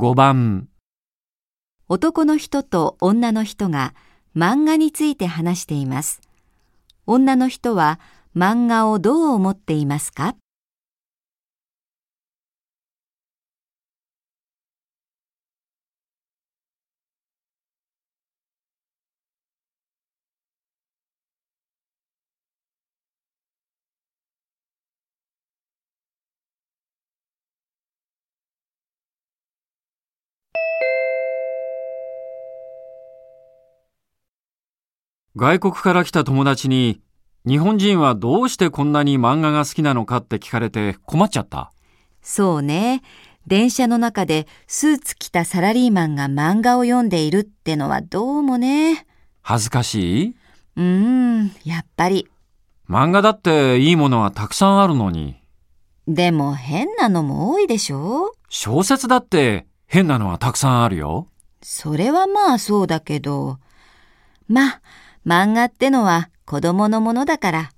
5番男の人と女の人が漫画について話しています。女の人は漫画をどう思っていますか？外国から来た友達に日本人はどうしてこんなに漫画が好きなのかって聞かれて困っちゃった。そうね。電車の中でスーツ着たサラリーマンが漫画を読んでいるってのはどうもね。恥ずかしい？うーん、やっぱり。漫画だっていいものはたくさんあるのに。でも変なのも多いでしょ小説だって変なのはたくさんあるよ。それはまあそうだけど。まあ、漫画ってのは子供のものだから、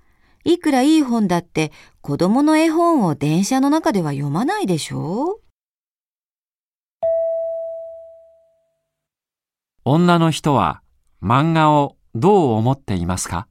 いくらいい本だって子供の絵本を電車の中では読まないでしょ？女の人は漫画をどう思っていますか？